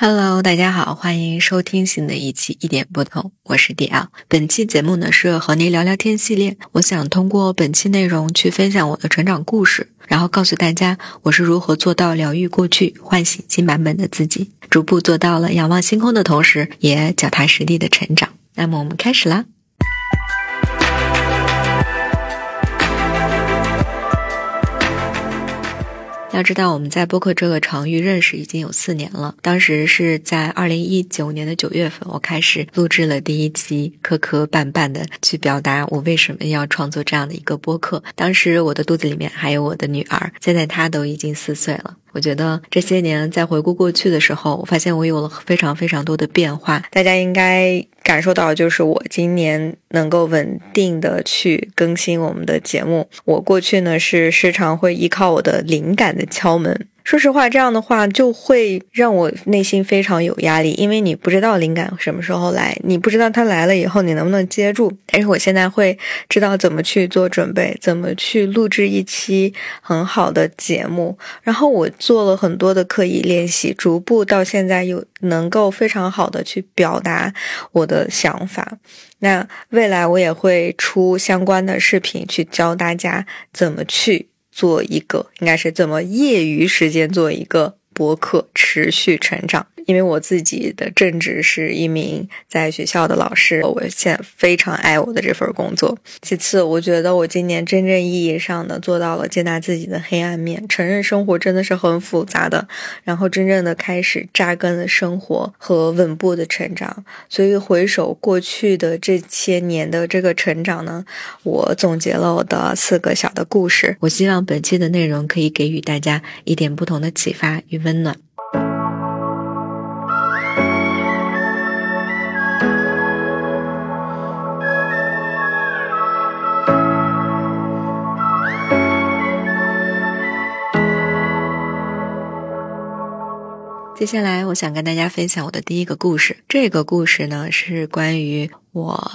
Hello，大家好，欢迎收听新的一期一点不同，我是 DL。本期节目呢是和您聊聊天系列，我想通过本期内容去分享我的成长故事，然后告诉大家我是如何做到疗愈过去，唤醒新版本的自己，逐步做到了仰望星空的同时，也脚踏实地的成长。那么我们开始啦。要知道，我们在播客这个场域认识已经有四年了。当时是在二零一九年的九月份，我开始录制了第一期，磕磕绊绊的去表达我为什么要创作这样的一个播客。当时我的肚子里面还有我的女儿，现在她都已经四岁了。我觉得这些年在回顾过去的时候，我发现我有了非常非常多的变化。大家应该感受到，就是我今年能够稳定的去更新我们的节目。我过去呢是时常会依靠我的灵感的敲门。说实话，这样的话就会让我内心非常有压力，因为你不知道灵感什么时候来，你不知道它来了以后你能不能接住。但是我现在会知道怎么去做准备，怎么去录制一期很好的节目。然后我做了很多的刻意练习，逐步到现在又能够非常好的去表达我的想法。那未来我也会出相关的视频，去教大家怎么去。做一个应该是怎么业余时间做一个博客，持续成长。因为我自己的正职是一名在学校的老师，我现在非常爱我的这份工作。其次，我觉得我今年真正意义上的做到了接纳自己的黑暗面，承认生活真的是很复杂的，然后真正的开始扎根了生活和稳步的成长。所以回首过去的这些年的这个成长呢，我总结了我的四个小的故事。我希望本期的内容可以给予大家一点不同的启发与温暖。接下来，我想跟大家分享我的第一个故事。这个故事呢，是关于我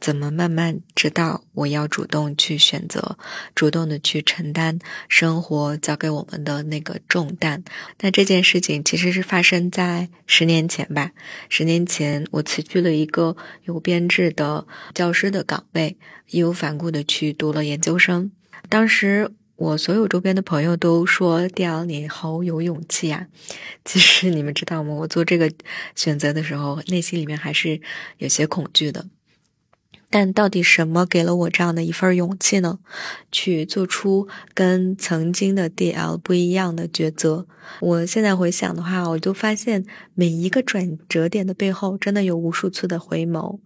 怎么慢慢知道我要主动去选择，主动的去承担生活交给我们的那个重担。那这件事情其实是发生在十年前吧。十年前，我辞去了一个有编制的教师的岗位，义无反顾的去读了研究生。当时。我所有周边的朋友都说：“刁，你好有勇气呀！”其实你们知道吗？我做这个选择的时候，内心里面还是有些恐惧的。但到底什么给了我这样的一份勇气呢？去做出跟曾经的 DL 不一样的抉择？我现在回想的话，我就发现每一个转折点的背后，真的有无数次的回眸。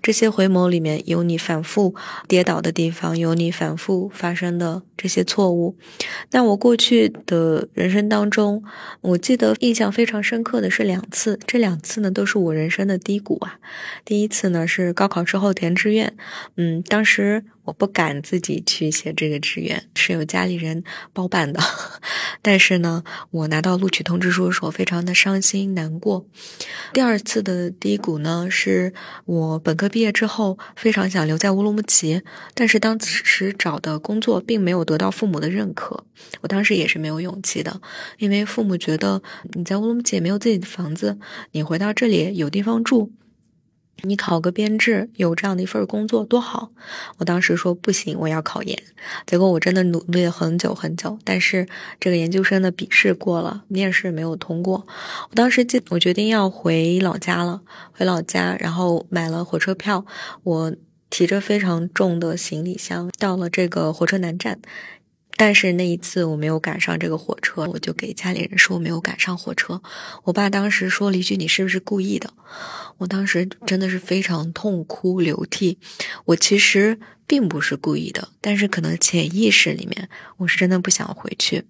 这些回眸里面有你反复跌倒的地方，有你反复发生的这些错误。那我过去的人生当中，我记得印象非常深刻的是两次，这两次呢都是我人生的低谷啊。第一次呢是高考之后填志愿，嗯，当时。我不敢自己去写这个志愿，是由家里人包办的。但是呢，我拿到录取通知书的时候，非常的伤心难过。第二次的低谷呢，是我本科毕业之后，非常想留在乌鲁木齐，但是当时找的工作并没有得到父母的认可。我当时也是没有勇气的，因为父母觉得你在乌鲁木齐没有自己的房子，你回到这里有地方住。你考个编制，有这样的一份工作多好！我当时说不行，我要考研。结果我真的努力了很久很久，但是这个研究生的笔试过了，面试没有通过。我当时记，我决定要回老家了，回老家，然后买了火车票。我提着非常重的行李箱到了这个火车南站。但是那一次我没有赶上这个火车，我就给家里人说我没有赶上火车。我爸当时说了一句：“你是不是故意的？”我当时真的是非常痛哭流涕。我其实并不是故意的，但是可能潜意识里面我是真的不想回去。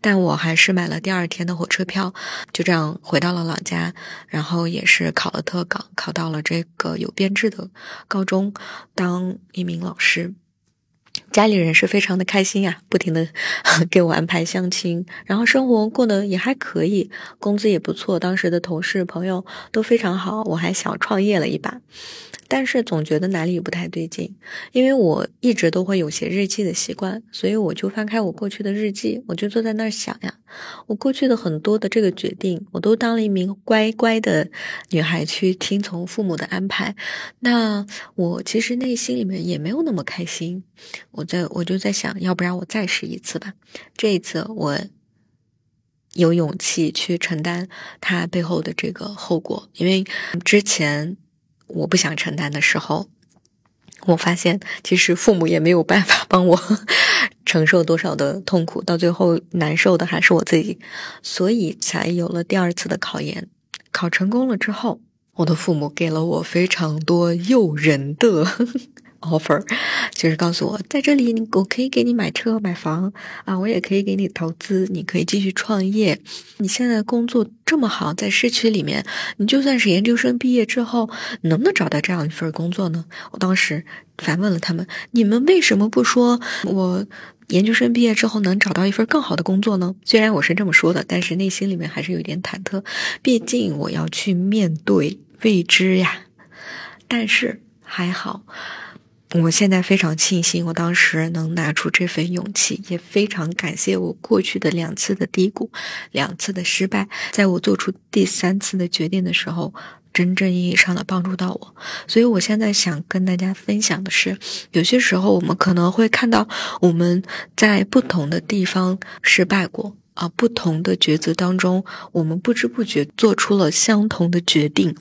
但我还是买了第二天的火车票，就这样回到了老家，然后也是考了特岗，考到了这个有编制的高中，当一名老师。家里人是非常的开心呀，不停的 给我安排相亲，然后生活过得也还可以，工资也不错，当时的同事朋友都非常好，我还想创业了一把。但是总觉得哪里不太对劲，因为我一直都会有写日记的习惯，所以我就翻开我过去的日记，我就坐在那儿想呀，我过去的很多的这个决定，我都当了一名乖乖的女孩去听从父母的安排，那我其实内心里面也没有那么开心，我在我就在想，要不然我再试一次吧，这一次我有勇气去承担它背后的这个后果，因为之前。我不想承担的时候，我发现其实父母也没有办法帮我 承受多少的痛苦，到最后难受的还是我自己，所以才有了第二次的考研。考成功了之后，我的父母给了我非常多诱人的。Offer 就是告诉我，在这里我可以给你买车买房啊，我也可以给你投资，你可以继续创业。你现在工作这么好，在市区里面，你就算是研究生毕业之后，能不能找到这样一份工作呢？我当时反问了他们：你们为什么不说我研究生毕业之后能找到一份更好的工作呢？虽然我是这么说的，但是内心里面还是有点忐忑，毕竟我要去面对未知呀。但是还好。我现在非常庆幸，我当时能拿出这份勇气，也非常感谢我过去的两次的低谷，两次的失败，在我做出第三次的决定的时候，真正意义上的帮助到我。所以，我现在想跟大家分享的是，有些时候我们可能会看到我们在不同的地方失败过啊，不同的抉择当中，我们不知不觉做出了相同的决定。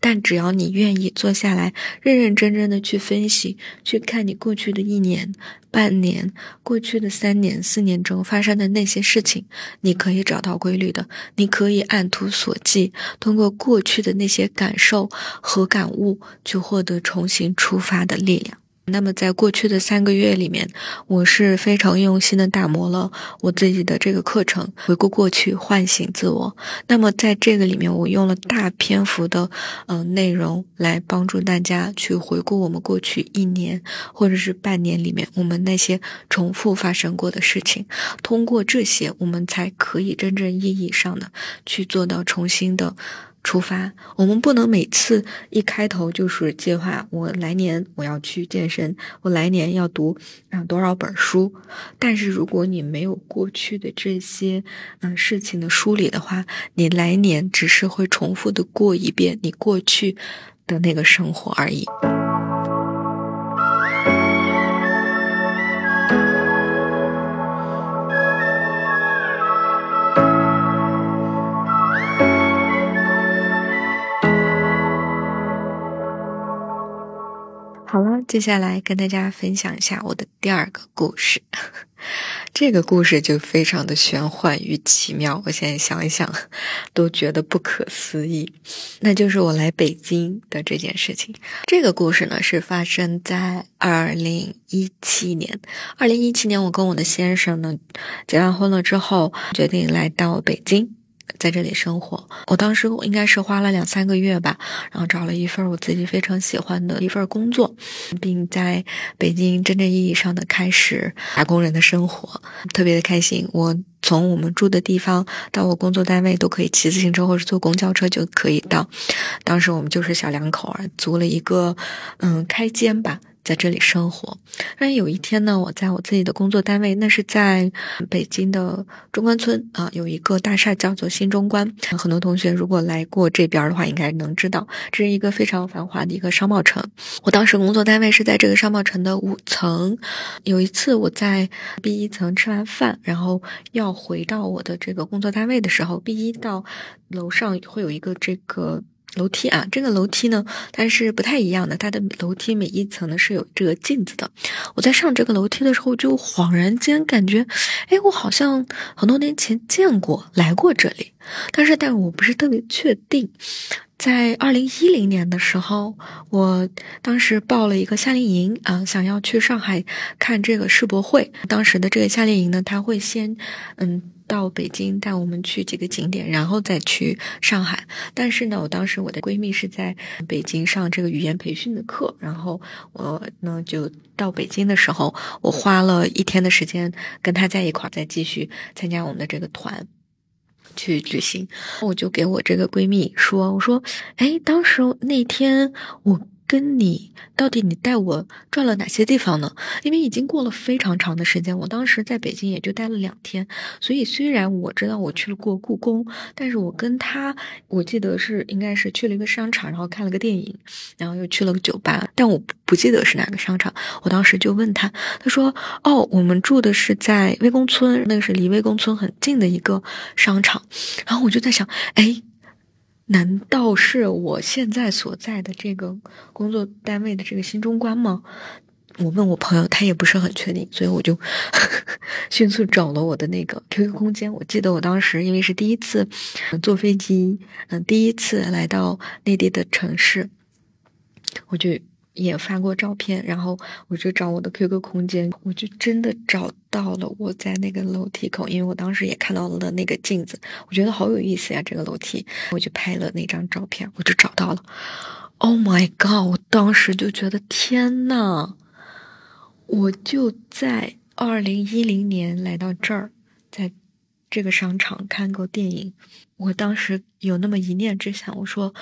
但只要你愿意坐下来，认认真真的去分析，去看你过去的一年、半年、过去的三年、四年中发生的那些事情，你可以找到规律的，你可以按图索骥，通过过去的那些感受和感悟，去获得重新出发的力量。那么，在过去的三个月里面，我是非常用心的打磨了我自己的这个课程，回顾过去，唤醒自我。那么，在这个里面，我用了大篇幅的呃内容来帮助大家去回顾我们过去一年或者是半年里面我们那些重复发生过的事情。通过这些，我们才可以真正意义上的去做到重新的。出发，我们不能每次一开头就是计划我来年我要去健身，我来年要读啊多少本书。但是如果你没有过去的这些嗯事情的梳理的话，你来年只是会重复的过一遍你过去的那个生活而已。好了，接下来跟大家分享一下我的第二个故事。这个故事就非常的玄幻与奇妙，我现在想一想都觉得不可思议。那就是我来北京的这件事情。这个故事呢是发生在二零一七年。二零一七年，我跟我的先生呢结完婚了之后，决定来到北京。在这里生活，我当时应该是花了两三个月吧，然后找了一份我自己非常喜欢的一份工作，并在北京真正意义上的开始打工人的生活，特别的开心。我从我们住的地方到我工作单位都可以骑自行车或者坐公交车就可以到。当时我们就是小两口儿，租了一个嗯开间吧。在这里生活，但有一天呢，我在我自己的工作单位，那是在北京的中关村啊，有一个大厦叫做新中关。很多同学如果来过这边的话，应该能知道，这是一个非常繁华的一个商贸城。我当时工作单位是在这个商贸城的五层。有一次我在 B 一层吃完饭，然后要回到我的这个工作单位的时候，B 一到楼上会有一个这个。楼梯啊，这个楼梯呢，它是不太一样的。它的楼梯每一层呢是有这个镜子的。我在上这个楼梯的时候，就恍然间感觉，哎，我好像很多年前见过来过这里。但是，但我不是特别确定。在二零一零年的时候，我当时报了一个夏令营啊，想要去上海看这个世博会。当时的这个夏令营呢，他会先嗯到北京带我们去几个景点，然后再去上海。但是呢，我当时我的闺蜜是在北京上这个语言培训的课，然后我呢就到北京的时候，我花了一天的时间跟她在一块儿，再继续参加我们的这个团。去旅行，我就给我这个闺蜜说：“我说，哎，当时那天我。”跟你到底你带我转了哪些地方呢？因为已经过了非常长的时间，我当时在北京也就待了两天，所以虽然我知道我去了过故宫，但是我跟他我记得是应该是去了一个商场，然后看了个电影，然后又去了个酒吧，但我不记得是哪个商场。我当时就问他，他说：“哦，我们住的是在魏公村，那个是离魏公村很近的一个商场。”然后我就在想，哎。难道是我现在所在的这个工作单位的这个新中关吗？我问我朋友，他也不是很确定，所以我就 迅速找了我的那个 QQ 空间。我记得我当时因为是第一次坐飞机，嗯，第一次来到内地的城市，我就。也发过照片，然后我就找我的 QQ 空间，我就真的找到了我在那个楼梯口，因为我当时也看到了那个镜子，我觉得好有意思呀，这个楼梯，我就拍了那张照片，我就找到了。Oh my god！我当时就觉得天呐，我就在二零一零年来到这儿，在这个商场看过电影，我当时有那么一念之想，我说。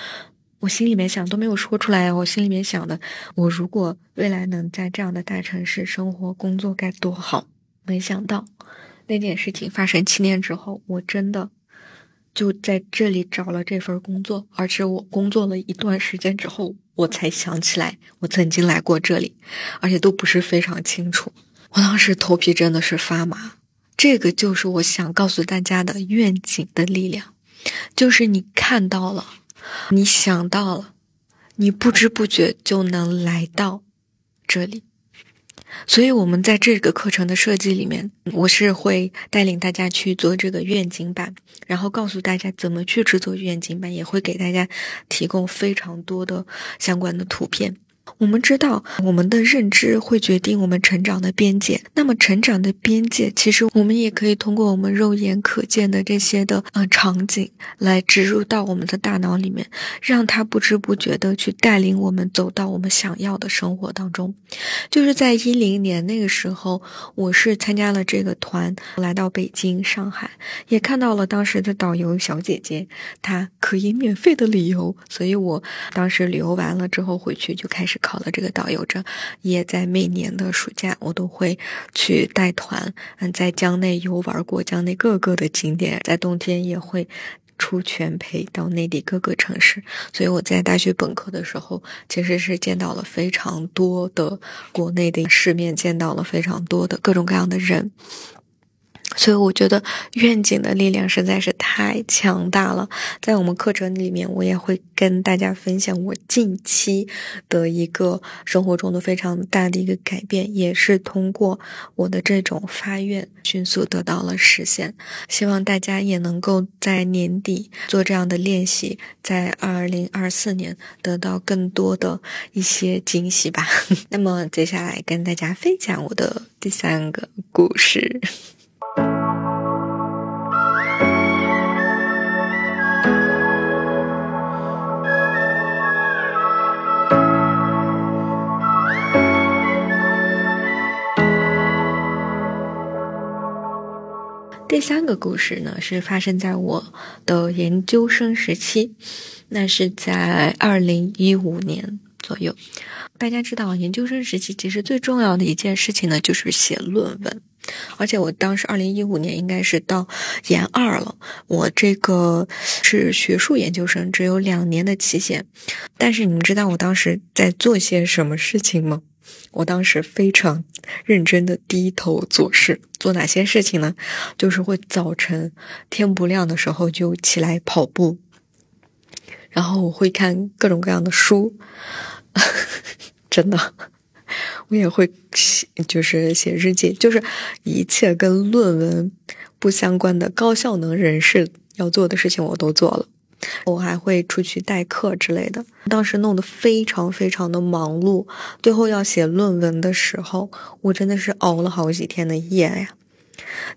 我心里面想都没有说出来，我心里面想的，我如果未来能在这样的大城市生活工作该多好。没想到那件事情发生七年之后，我真的就在这里找了这份工作，而且我工作了一段时间之后，我才想起来我曾经来过这里，而且都不是非常清楚。我当时头皮真的是发麻。这个就是我想告诉大家的愿景的力量，就是你看到了。你想到了，你不知不觉就能来到这里。所以，我们在这个课程的设计里面，我是会带领大家去做这个愿景板，然后告诉大家怎么去制作愿景板，也会给大家提供非常多的相关的图片。我们知道，我们的认知会决定我们成长的边界。那么，成长的边界，其实我们也可以通过我们肉眼可见的这些的呃场景来植入到我们的大脑里面，让它不知不觉的去带领我们走到我们想要的生活当中。就是在一零年那个时候，我是参加了这个团，来到北京、上海，也看到了当时的导游小姐姐，她可以免费的旅游，所以我当时旅游完了之后回去就开始。考了这个导游证，也在每年的暑假，我都会去带团，嗯，在江内游玩过江内各个的景点，在冬天也会出全陪到内地各个城市。所以我在大学本科的时候，其实是见到了非常多的国内的世面，见到了非常多的各种各样的人。所以我觉得愿景的力量实在是太强大了。在我们课程里面，我也会跟大家分享我近期的一个生活中的非常大的一个改变，也是通过我的这种发愿迅速得到了实现。希望大家也能够在年底做这样的练习，在二零二四年得到更多的一些惊喜吧。那么接下来跟大家分享我的第三个故事。第三个故事呢，是发生在我的研究生时期，那是在二零一五年左右。大家知道，研究生时期其实最重要的一件事情呢，就是写论文。而且我当时二零一五年应该是到研二了，我这个是学术研究生，只有两年的期限。但是你们知道我当时在做些什么事情吗？我当时非常认真的低头做事，做哪些事情呢？就是会早晨天不亮的时候就起来跑步，然后我会看各种各样的书，真的，我也会写，就是写日记，就是一切跟论文不相关的高效能人士要做的事情我都做了。我还会出去代课之类的，当时弄得非常非常的忙碌。最后要写论文的时候，我真的是熬了好几天的夜呀。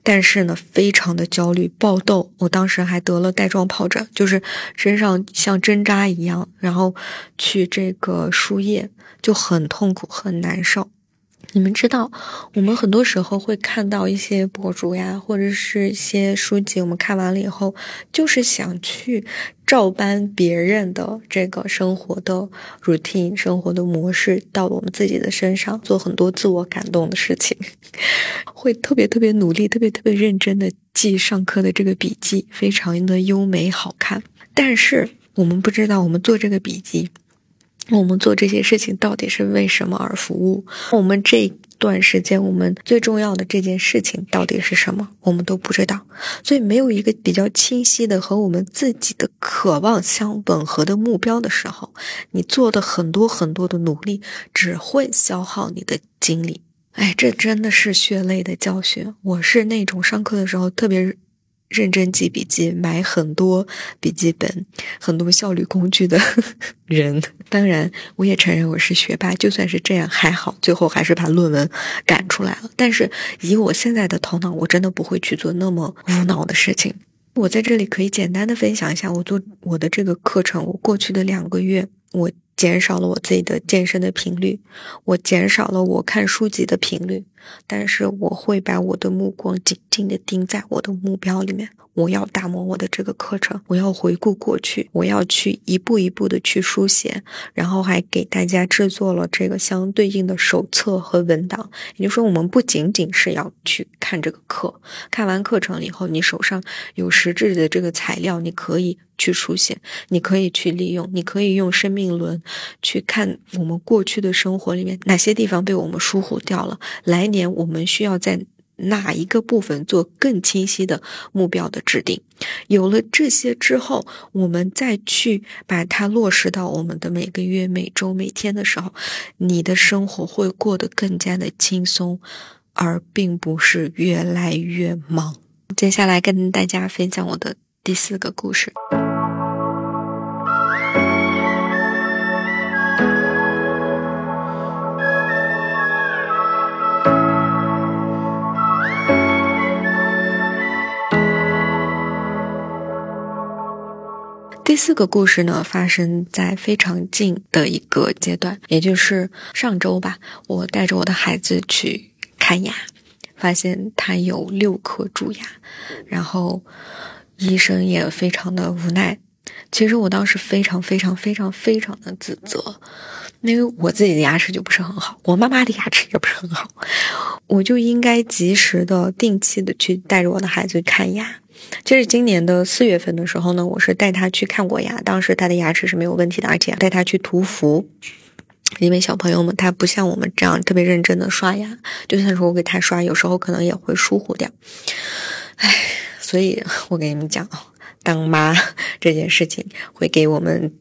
但是呢，非常的焦虑、爆痘，我当时还得了带状疱疹，就是身上像针扎一样，然后去这个输液就很痛苦、很难受。你们知道，我们很多时候会看到一些博主呀，或者是一些书籍，我们看完了以后，就是想去照搬别人的这个生活的 routine、生活的模式，到我们自己的身上做很多自我感动的事情，会特别特别努力、特别特别认真的记上课的这个笔记，非常的优美好看。但是我们不知道，我们做这个笔记。我们做这些事情到底是为什么而服务？我们这段时间我们最重要的这件事情到底是什么？我们都不知道，所以没有一个比较清晰的和我们自己的渴望相吻合的目标的时候，你做的很多很多的努力只会消耗你的精力。哎，这真的是血泪的教训。我是那种上课的时候特别。认真记笔记，买很多笔记本，很多效率工具的 人。当然，我也承认我是学霸。就算是这样，还好，最后还是把论文赶出来了。但是，以我现在的头脑，我真的不会去做那么无脑的事情。我在这里可以简单的分享一下，我做我的这个课程，我过去的两个月，我。减少了我自己的健身的频率，我减少了我看书籍的频率，但是我会把我的目光紧紧的盯在我的目标里面。我要打磨我的这个课程，我要回顾过去，我要去一步一步的去书写，然后还给大家制作了这个相对应的手册和文档。也就是说，我们不仅仅是要去看这个课，看完课程以后，你手上有实质的这个材料，你可以去书写，你可以去利用，你可以用生命轮去看我们过去的生活里面哪些地方被我们疏忽掉了，来今年我们需要在。哪一个部分做更清晰的目标的制定？有了这些之后，我们再去把它落实到我们的每个月、每周、每天的时候，你的生活会过得更加的轻松，而并不是越来越忙。接下来跟大家分享我的第四个故事。第四个故事呢，发生在非常近的一个阶段，也就是上周吧。我带着我的孩子去看牙，发现他有六颗蛀牙，然后医生也非常的无奈。其实我当时非常非常非常非常的自责，因为我自己的牙齿就不是很好，我妈妈的牙齿也不是很好，我就应该及时的、定期的去带着我的孩子看牙。其实今年的四月份的时候呢，我是带他去看过牙，当时他的牙齿是没有问题的，而且带他去涂氟，因为小朋友们他不像我们这样特别认真的刷牙，就算是我给他刷，有时候可能也会疏忽掉。唉，所以我给你们讲，当妈这件事情会给我们。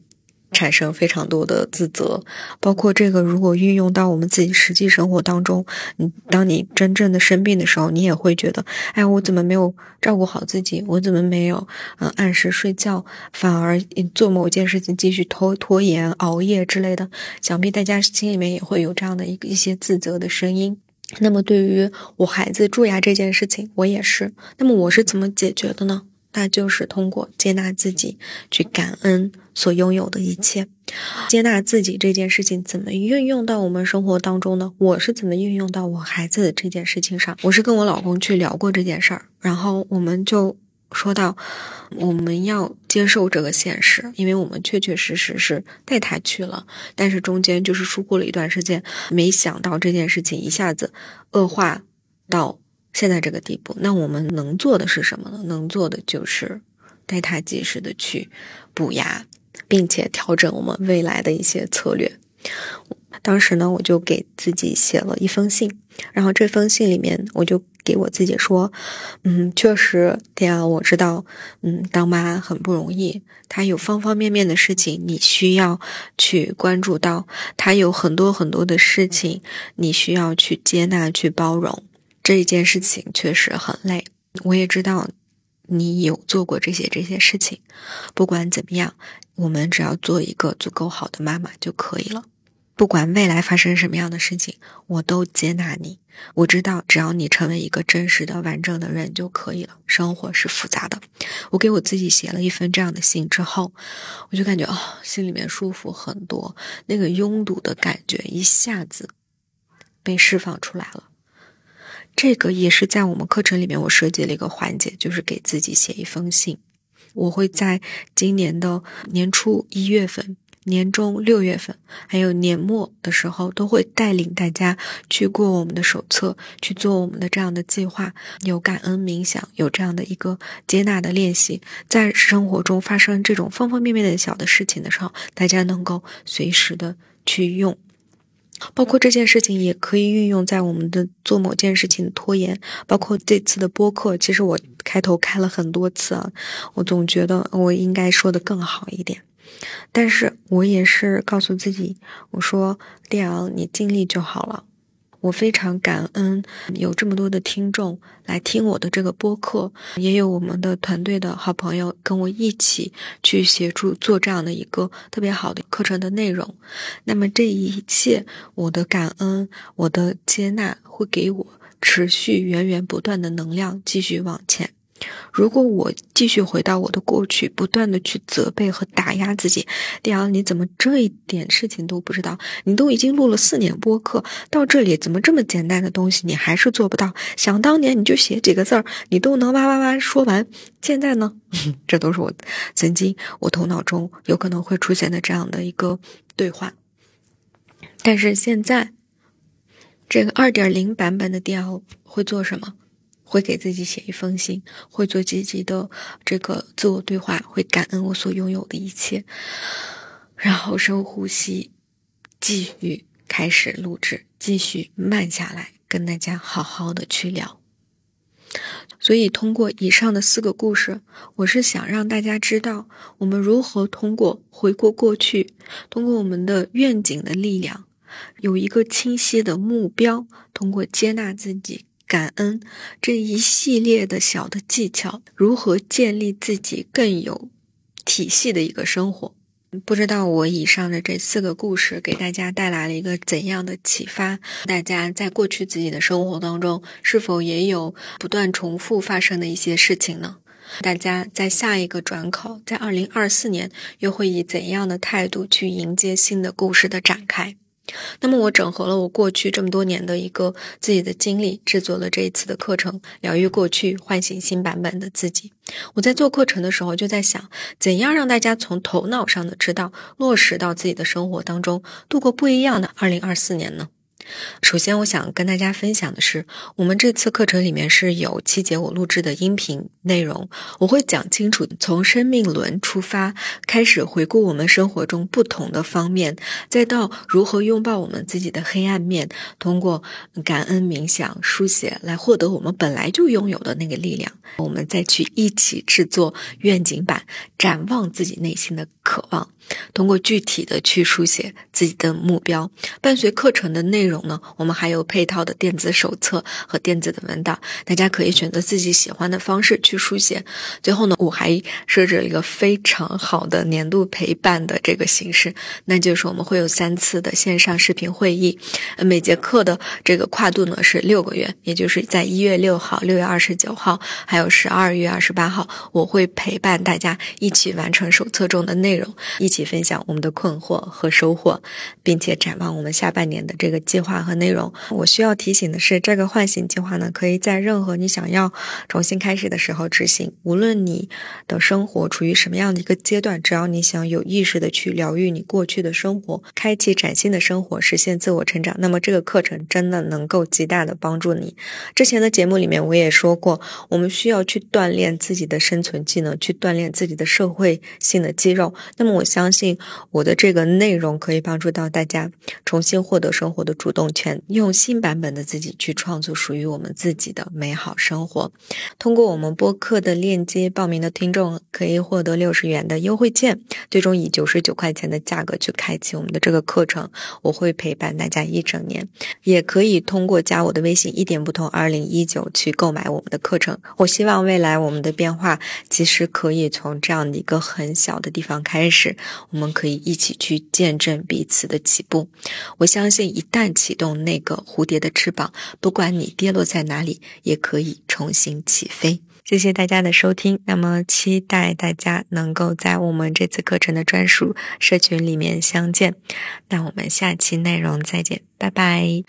产生非常多的自责，包括这个，如果运用到我们自己实际生活当中，你当你真正的生病的时候，你也会觉得，哎，我怎么没有照顾好自己？我怎么没有嗯按时睡觉，反而做某件事情继续拖拖延、熬夜之类的？想必大家心里面也会有这样的一一些自责的声音。那么，对于我孩子蛀牙这件事情，我也是。那么，我是怎么解决的呢？那就是通过接纳自己，去感恩所拥有的一切。接纳自己这件事情怎么运用到我们生活当中呢？我是怎么运用到我孩子的这件事情上？我是跟我老公去聊过这件事儿，然后我们就说到，我们要接受这个现实，因为我们确确实实是带他去了，但是中间就是疏忽了一段时间，没想到这件事情一下子恶化到。现在这个地步，那我们能做的是什么呢？能做的就是带他及时的去补牙，并且调整我们未来的一些策略。当时呢，我就给自己写了一封信，然后这封信里面，我就给我自己说：“嗯，确实，对啊，我知道，嗯，当妈很不容易，他有方方面面的事情，你需要去关注到，他有很多很多的事情，你需要去接纳、去包容。”这一件事情确实很累，我也知道，你有做过这些这些事情。不管怎么样，我们只要做一个足够好的妈妈就可以了。不管未来发生什么样的事情，我都接纳你。我知道，只要你成为一个真实的、完整的人就可以了。生活是复杂的。我给我自己写了一封这样的信之后，我就感觉哦，心里面舒服很多，那个拥堵的感觉一下子被释放出来了。这个也是在我们课程里面我设计了一个环节，就是给自己写一封信。我会在今年的年初一月份。年终六月份，还有年末的时候，都会带领大家去过我们的手册，去做我们的这样的计划，有感恩冥想，有这样的一个接纳的练习。在生活中发生这种方方面面的小的事情的时候，大家能够随时的去用，包括这件事情也可以运用在我们的做某件事情的拖延，包括这次的播客。其实我开头开了很多次啊，我总觉得我应该说的更好一点。但是我也是告诉自己，我说丽昂，你尽力就好了。我非常感恩有这么多的听众来听我的这个播客，也有我们的团队的好朋友跟我一起去协助做这样的一个特别好的课程的内容。那么这一切，我的感恩，我的接纳，会给我持续源源不断的能量，继续往前。如果我继续回到我的过去，不断的去责备和打压自己，迪昂，你怎么这一点事情都不知道？你都已经录了四年播客，到这里怎么这么简单的东西你还是做不到？想当年你就写几个字儿，你都能哇哇哇说完，现在呢？这都是我曾经我头脑中有可能会出现的这样的一个对话。但是现在，这个二点零版本的迪奥会做什么？会给自己写一封信，会做积极的这个自我对话，会感恩我所拥有的一切，然后深呼吸，继续开始录制，继续慢下来，跟大家好好的去聊。所以，通过以上的四个故事，我是想让大家知道，我们如何通过回顾过去，通过我们的愿景的力量，有一个清晰的目标，通过接纳自己。感恩这一系列的小的技巧，如何建立自己更有体系的一个生活？不知道我以上的这四个故事给大家带来了一个怎样的启发？大家在过去自己的生活当中，是否也有不断重复发生的一些事情呢？大家在下一个转口，在二零二四年，又会以怎样的态度去迎接新的故事的展开？那么，我整合了我过去这么多年的一个自己的经历，制作了这一次的课程，疗愈过去，唤醒新版本的自己。我在做课程的时候，就在想，怎样让大家从头脑上的知道，落实到自己的生活当中，度过不一样的二零二四年呢？首先，我想跟大家分享的是，我们这次课程里面是有七节我录制的音频内容，我会讲清楚从生命轮出发，开始回顾我们生活中不同的方面，再到如何拥抱我们自己的黑暗面，通过感恩冥想、书写来获得我们本来就拥有的那个力量。我们再去一起制作愿景版，展望自己内心的渴望。通过具体的去书写自己的目标，伴随课程的内容呢，我们还有配套的电子手册和电子的文档，大家可以选择自己喜欢的方式去书写。最后呢，我还设置了一个非常好的年度陪伴的这个形式，那就是我们会有三次的线上视频会议，每节课的这个跨度呢是六个月，也就是在一月六号、六月二十九号，还有十二月二十八号，我会陪伴大家一起完成手册中的内容，一起。一起分享我们的困惑和收获，并且展望我们下半年的这个计划和内容。我需要提醒的是，这个唤醒计划呢，可以在任何你想要重新开始的时候执行。无论你的生活处于什么样的一个阶段，只要你想有意识的去疗愈你过去的生活，开启崭新的生活，实现自我成长，那么这个课程真的能够极大的帮助你。之前的节目里面我也说过，我们需要去锻炼自己的生存技能，去锻炼自己的社会性的肌肉。那么我相。信我的这个内容可以帮帮助到大家重新获得生活的主动权，用新版本的自己去创作属于我们自己的美好生活。通过我们播客的链接报名的听众可以获得六十元的优惠券，最终以九十九块钱的价格去开启我们的这个课程。我会陪伴大家一整年，也可以通过加我的微信“一点不同二零一九”去购买我们的课程。我希望未来我们的变化其实可以从这样的一个很小的地方开始，我们可以一起去见证彼的起步。我相信，一旦启动那个蝴蝶的翅膀，不管你跌落在哪里，也可以重新起飞。谢谢大家的收听，那么期待大家能够在我们这次课程的专属社群里面相见。那我们下期内容再见，拜拜。